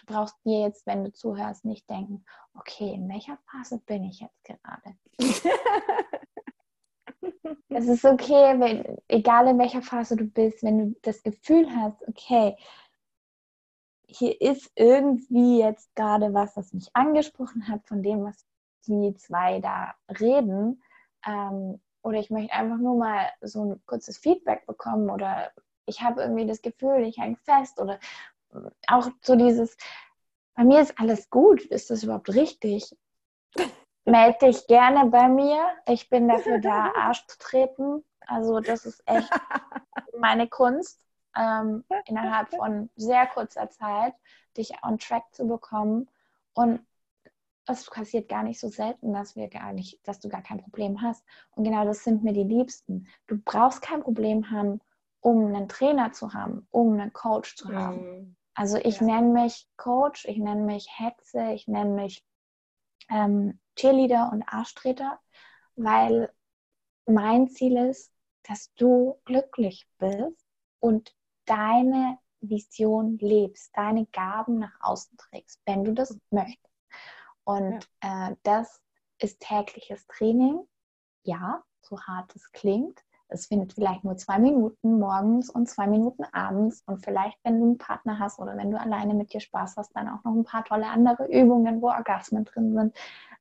du brauchst dir jetzt, wenn du zuhörst, nicht denken, okay, in welcher Phase bin ich jetzt gerade? es ist okay, wenn, egal in welcher Phase du bist, wenn du das Gefühl hast, okay, hier ist irgendwie jetzt gerade was, was mich angesprochen hat von dem, was die zwei da reden. Ähm, oder ich möchte einfach nur mal so ein kurzes Feedback bekommen oder ich habe irgendwie das Gefühl, ich hänge fest oder auch so dieses, bei mir ist alles gut, ist das überhaupt richtig? Melde dich gerne bei mir. Ich bin dafür da, Arsch zu treten. Also das ist echt meine Kunst, ähm, innerhalb von sehr kurzer Zeit dich on track zu bekommen. Und es passiert gar nicht so selten, dass wir gar nicht, dass du gar kein Problem hast. Und genau das sind mir die Liebsten. Du brauchst kein Problem haben, um einen Trainer zu haben, um einen Coach zu haben. Mhm. Also ich ja. nenne mich Coach, ich nenne mich Hetze, ich nenne mich ähm, Cheerleader und Arschtreter, weil mein Ziel ist, dass du glücklich bist und deine Vision lebst, deine Gaben nach außen trägst, wenn du das möchtest. Und ja. äh, das ist tägliches Training. Ja, so hart es klingt, es findet vielleicht nur zwei Minuten morgens und zwei Minuten abends und vielleicht, wenn du einen Partner hast oder wenn du alleine mit dir Spaß hast, dann auch noch ein paar tolle andere Übungen, wo Orgasmen drin sind.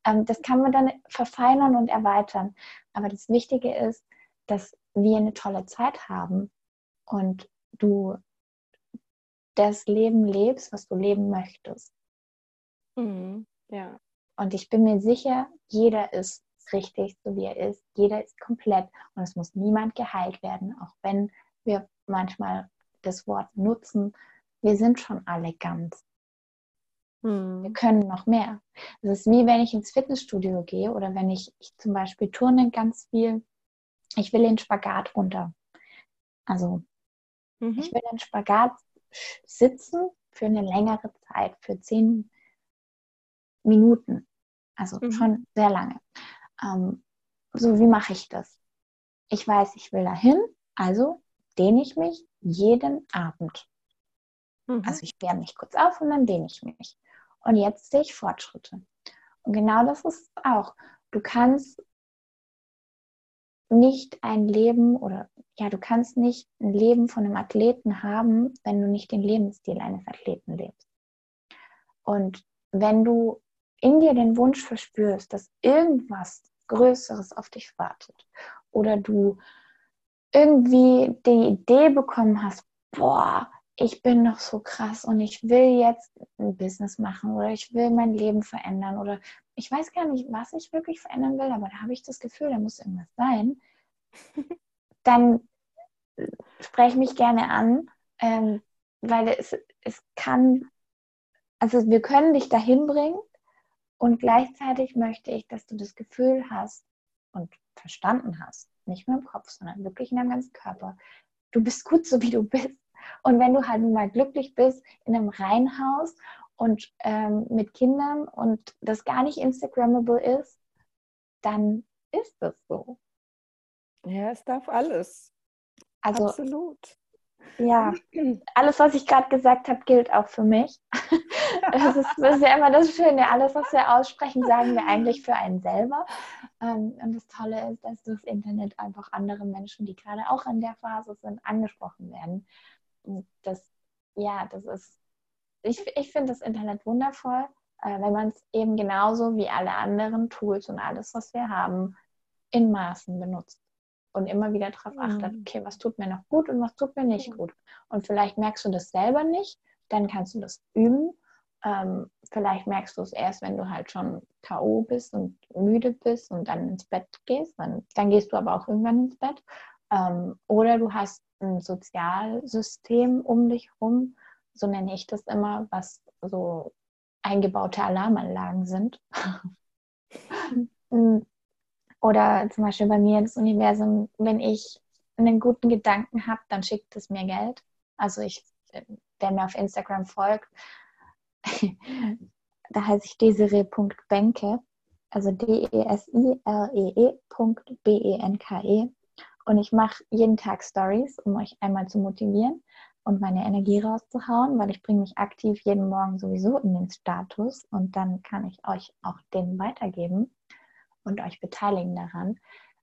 Ähm, das kann man dann verfeinern und erweitern. Aber das Wichtige ist, dass wir eine tolle Zeit haben und du das Leben lebst, was du leben möchtest. Mhm, ja. Und ich bin mir sicher, jeder ist richtig, so wie er ist. Jeder ist komplett und es muss niemand geheilt werden, auch wenn wir manchmal das Wort nutzen. Wir sind schon alle ganz. Hm. Wir können noch mehr. Es ist wie wenn ich ins Fitnessstudio gehe oder wenn ich, ich zum Beispiel turne ganz viel. Ich will den Spagat runter. Also mhm. ich will den Spagat sitzen für eine längere Zeit, für zehn Minuten. Also mhm. schon sehr lange. Ähm, so, wie mache ich das? Ich weiß, ich will dahin, also dehne ich mich jeden Abend. Mhm. Also ich wärme mich kurz auf und dann dehne ich mich. Und jetzt sehe ich Fortschritte. Und genau das ist auch. Du kannst nicht ein Leben oder ja, du kannst nicht ein Leben von einem Athleten haben, wenn du nicht den Lebensstil eines Athleten lebst. Und wenn du in dir den Wunsch verspürst, dass irgendwas Größeres auf dich wartet. Oder du irgendwie die Idee bekommen hast, boah, ich bin noch so krass und ich will jetzt ein Business machen oder ich will mein Leben verändern oder ich weiß gar nicht, was ich wirklich verändern will, aber da habe ich das Gefühl, da muss irgendwas sein. Dann spreche mich gerne an, ähm, weil es, es kann, also wir können dich dahin bringen, und gleichzeitig möchte ich, dass du das Gefühl hast und verstanden hast, nicht nur im Kopf, sondern wirklich in deinem ganzen Körper, du bist gut so, wie du bist. Und wenn du halt mal glücklich bist in einem Reihenhaus und ähm, mit Kindern und das gar nicht Instagrammable ist, dann ist das so. Ja, es darf alles. Also, Absolut. Ja, alles, was ich gerade gesagt habe, gilt auch für mich. Das ist, das ist, ja immer das Schöne. Alles, was wir aussprechen, sagen wir eigentlich für einen selber. Ähm, und das Tolle ist, dass das Internet einfach andere Menschen, die gerade auch in der Phase sind, angesprochen werden. Und das, ja, das ist, ich, ich finde das Internet wundervoll, äh, wenn man es eben genauso wie alle anderen Tools und alles, was wir haben, in Maßen benutzt und immer wieder darauf achtet, okay, was tut mir noch gut und was tut mir nicht gut. Und vielleicht merkst du das selber nicht, dann kannst du das üben. Ähm, vielleicht merkst du es erst, wenn du halt schon K.O. bist und müde bist und dann ins Bett gehst. Dann, dann gehst du aber auch irgendwann ins Bett. Ähm, oder du hast ein Sozialsystem um dich herum, so nenne ich das immer, was so eingebaute Alarmanlagen sind. Oder zum Beispiel bei mir das Universum, wenn ich einen guten Gedanken habe, dann schickt es mir Geld. Also ich, wer mir auf Instagram folgt, da heiße ich desiree.benke, also D-E-S-I-R-E-E.B-E-N-K-E. -E. Und ich mache jeden Tag Stories, um euch einmal zu motivieren und meine Energie rauszuhauen, weil ich bringe mich aktiv jeden Morgen sowieso in den Status und dann kann ich euch auch den weitergeben und euch beteiligen daran.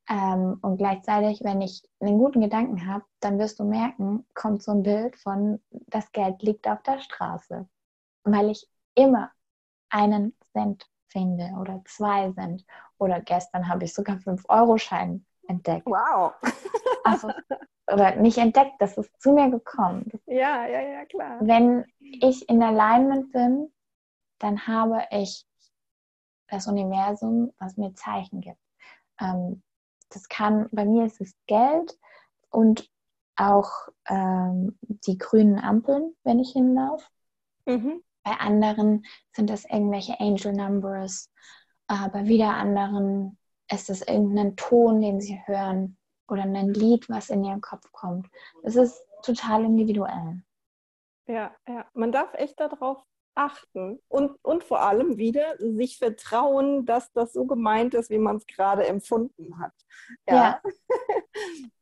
Ähm, und gleichzeitig, wenn ich einen guten Gedanken habe, dann wirst du merken, kommt so ein Bild von, das Geld liegt auf der Straße. Weil ich immer einen Cent finde oder zwei Cent. Oder gestern habe ich sogar 5-Euro-Schein entdeckt. Wow. Also, oder nicht entdeckt, das ist zu mir gekommen. Ja, ja, ja, klar. Wenn ich in Alignment bin, dann habe ich das Universum, was mir Zeichen gibt. Ähm, das kann, bei mir ist es Geld und auch ähm, die grünen Ampeln, wenn ich hinlaufe. Mhm. Bei anderen sind das irgendwelche Angel Numbers. Äh, bei wieder anderen ist es irgendein Ton, den sie hören oder ein Lied, was in ihren Kopf kommt. Es ist total individuell. Ja, ja. Man darf echt darauf achten und, und vor allem wieder sich vertrauen, dass das so gemeint ist, wie man es gerade empfunden hat. Ja. ja.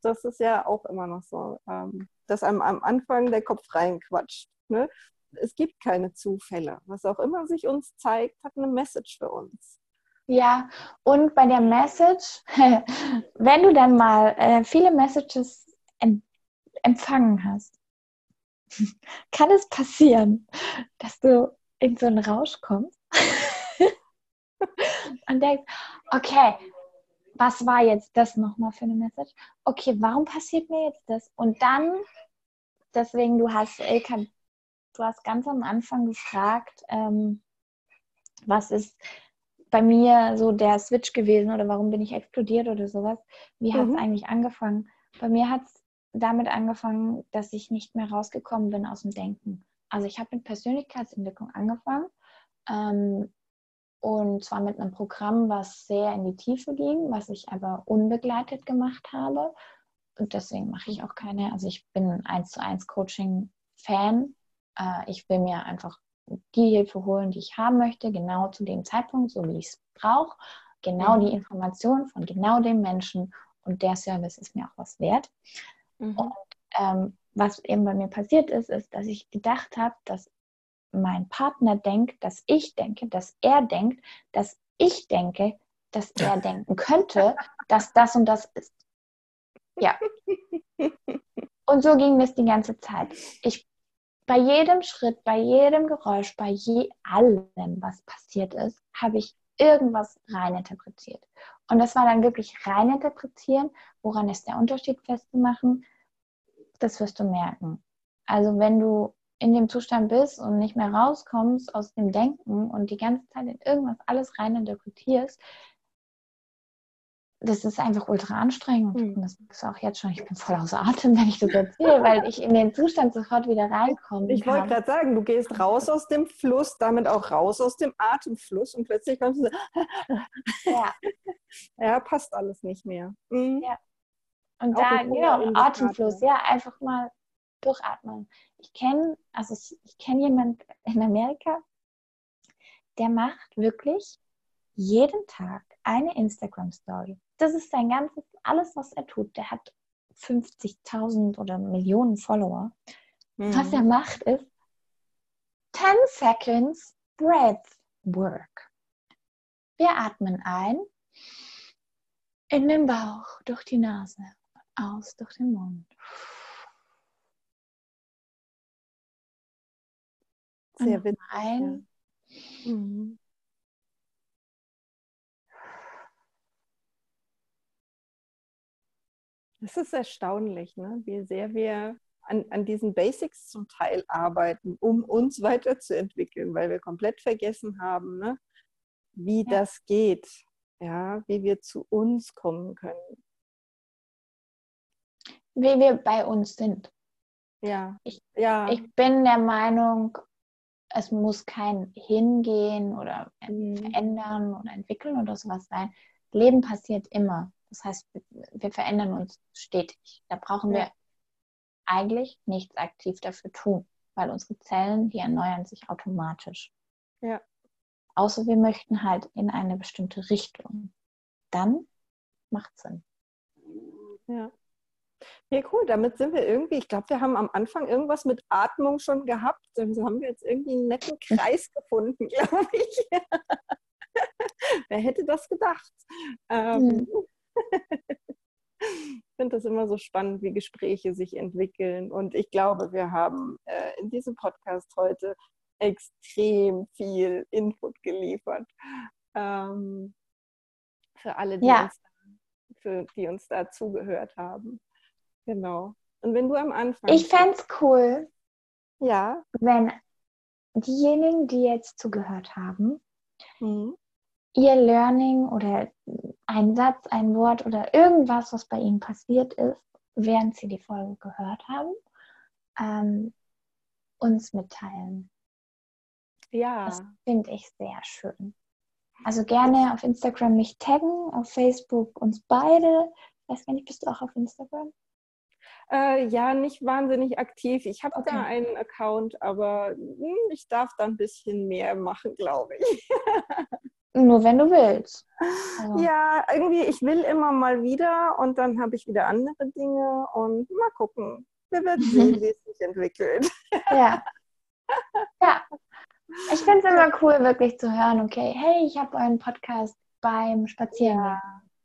Das ist ja auch immer noch so, ähm, dass einem am Anfang der Kopf reinquatscht. Ne? Es gibt keine Zufälle. Was auch immer sich uns zeigt, hat eine Message für uns. Ja, und bei der Message, wenn du dann mal äh, viele Messages empfangen hast, kann es passieren, dass du in so einen Rausch kommst und denkst, okay, was war jetzt das nochmal für eine Message? Okay, warum passiert mir jetzt das? Und dann, deswegen, du hast, Ilka, du hast ganz am Anfang gefragt, ähm, was ist bei mir so der Switch gewesen oder warum bin ich explodiert oder sowas? Wie hat es mhm. eigentlich angefangen? Bei mir hat es damit angefangen, dass ich nicht mehr rausgekommen bin aus dem Denken. Also ich habe mit Persönlichkeitsentwicklung angefangen ähm, und zwar mit einem Programm, was sehr in die Tiefe ging, was ich aber unbegleitet gemacht habe. Und deswegen mache ich auch keine, also ich bin ein 1 zu 1 Coaching-Fan. Äh, ich will mir einfach die Hilfe holen, die ich haben möchte, genau zu dem Zeitpunkt, so wie ich es brauche. Genau mhm. die Information von genau dem Menschen und der Service ist mir auch was wert. Mhm. Und ähm, was eben bei mir passiert ist, ist, dass ich gedacht habe, dass mein Partner denkt, dass ich denke, dass er denkt, dass ich denke, dass er denken könnte, dass das und das ist. Ja. Und so ging das die ganze Zeit. Ich bei jedem Schritt, bei jedem Geräusch, bei je allem, was passiert ist, habe ich irgendwas reininterpretiert. Und das war dann wirklich reininterpretieren. Woran ist der Unterschied festzumachen? Das wirst du merken. Also wenn du in dem Zustand bist und nicht mehr rauskommst aus dem Denken und die ganze Zeit in irgendwas alles reininterpretierst, das ist einfach ultra anstrengend. Mhm. Und das ist auch jetzt schon, ich bin voll außer Atem, wenn ich das erzähle, weil ich in den Zustand sofort wieder reinkomme. Ich wollte gerade sagen, du gehst raus aus dem Fluss, damit auch raus aus dem Atemfluss und plötzlich kommst du so, ja. ja, passt alles nicht mehr. Mhm. Ja. Und auch da, genau, Atemfluss, ja, einfach mal durchatmen. Ich kenne, also ich kenne jemanden in Amerika, der macht wirklich jeden Tag eine Instagram-Story das ist sein ganzes, alles, was er tut. Der hat 50.000 oder Millionen Follower. Mhm. Was er macht, ist 10 Seconds Breath Work. Wir atmen ein in den Bauch, durch die Nase, aus durch den Mund. Sehr witzig. Ein. Mhm. Es ist erstaunlich, ne? wie sehr wir an, an diesen Basics zum Teil arbeiten, um uns weiterzuentwickeln, weil wir komplett vergessen haben, ne? wie ja. das geht, ja, wie wir zu uns kommen können. Wie wir bei uns sind. Ja. Ich, ja. ich bin der Meinung, es muss kein Hingehen oder Mhm. verändern oder entwickeln oder sowas sein. Leben passiert immer. Das heißt, wir verändern uns stetig. Da brauchen Ja. wir eigentlich nichts aktiv dafür tun, weil unsere Zellen, die erneuern sich automatisch. Ja. Außer wir möchten halt in eine bestimmte Richtung. Dann macht Sinn. Ja. Ja, cool, damit sind wir irgendwie, ich glaube, wir haben am Anfang irgendwas mit Atmung schon gehabt. Also haben wir jetzt irgendwie einen netten Kreis gefunden, glaube ich. Wer hätte das gedacht? Ähm, ich finde das immer so spannend, wie Gespräche sich entwickeln. Und ich glaube, wir haben äh, in diesem Podcast heute extrem viel Input geliefert. Ähm, für alle, die, Ja. uns, für, die uns da zugehört haben. Genau. Und wenn du am Anfang. Ich fände es cool, Ja. wenn diejenigen, die jetzt zugehört haben, Mhm. Ihr Learning oder ein Satz, ein Wort oder irgendwas, was bei ihnen passiert ist, während sie die Folge gehört haben, ähm, uns mitteilen. Ja. Das finde ich sehr schön. Also gerne auf Instagram mich taggen, auf Facebook uns beide. Ich weiß gar nicht, bist du auch auf Instagram? Äh, ja, nicht wahnsinnig aktiv. Ich habe Okay. da einen Account, aber hm, ich darf da ein bisschen mehr machen, glaube ich. Nur wenn du willst. Also, Ja, irgendwie, ich will immer mal wieder und dann habe ich wieder andere Dinge und mal gucken. Wir werden sehen, wie es sich entwickelt. Ja. ja. Ich finde es immer cool, wirklich zu hören, okay, hey, ich habe euren Podcast beim Spazierengehen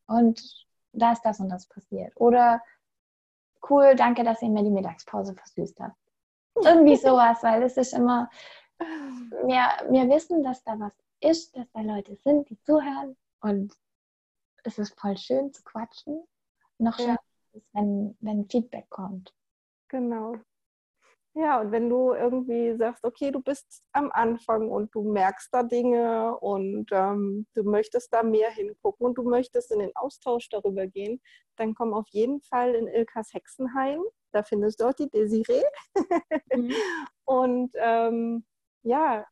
und da ist das und das passiert. Oder cool, danke, dass ihr mir die Mittagspause versüßt habt. Irgendwie sowas, weil es ist immer, wir, wir wissen, dass da was ist, dass da Leute sind, die zuhören und es ist voll schön zu quatschen. Noch Ja. schöner ist, wenn, wenn Feedback kommt. Genau. Ja, und wenn du irgendwie sagst, okay, du bist am Anfang und du merkst da Dinge und ähm, du möchtest da mehr hingucken und du möchtest in den Austausch darüber gehen, dann komm auf jeden Fall in Ilkas Hexenhain. Da findest du auch die Desiree. Und ähm, ja,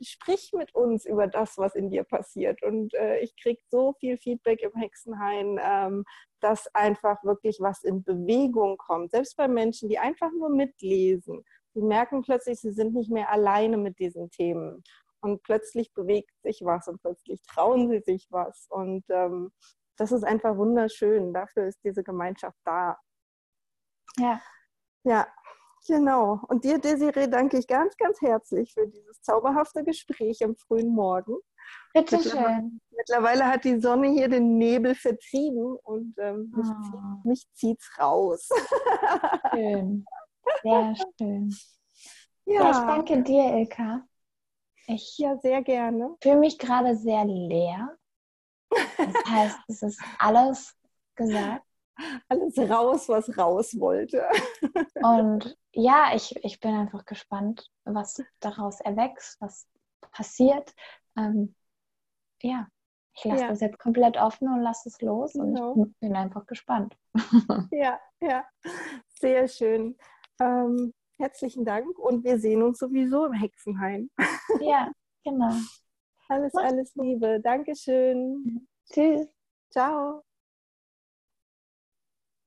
sprich mit uns über das, was in dir passiert. Und äh, ich kriege so viel Feedback im Hexenhain, ähm, dass einfach wirklich was in Bewegung kommt. Selbst bei Menschen, die einfach nur mitlesen. Die merken plötzlich, sie sind nicht mehr alleine mit diesen Themen. Und plötzlich bewegt sich was und plötzlich trauen sie sich was. Und ähm, das ist einfach wunderschön. Dafür ist diese Gemeinschaft da. Ja. Ja, genau. Und dir, Desiree, danke ich ganz, ganz herzlich für dieses zauberhafte Gespräch am frühen Morgen. Bitte Mittlerweile- schön. Mittlerweile hat die Sonne hier den Nebel vertrieben und ähm, mich, Oh. zieht, mich zieht's raus. Schön. Sehr schön. Ja, ich danke dir, Ilka. Ich Ja, sehr gerne. fühle mich gerade sehr leer. Das heißt, es ist alles gesagt. Alles raus, was raus wollte. Und ja, ich, ich bin einfach gespannt, was daraus erwächst, was passiert. Ähm, ja, ich lasse Ja. das jetzt komplett offen und lasse es los. Genau. Und ich bin einfach gespannt. Ja, ja, sehr schön. Ähm, herzlichen Dank und wir sehen uns sowieso im Hexenhain. Ja, genau. Alles, alles Liebe. Dankeschön. Tschüss. Ciao.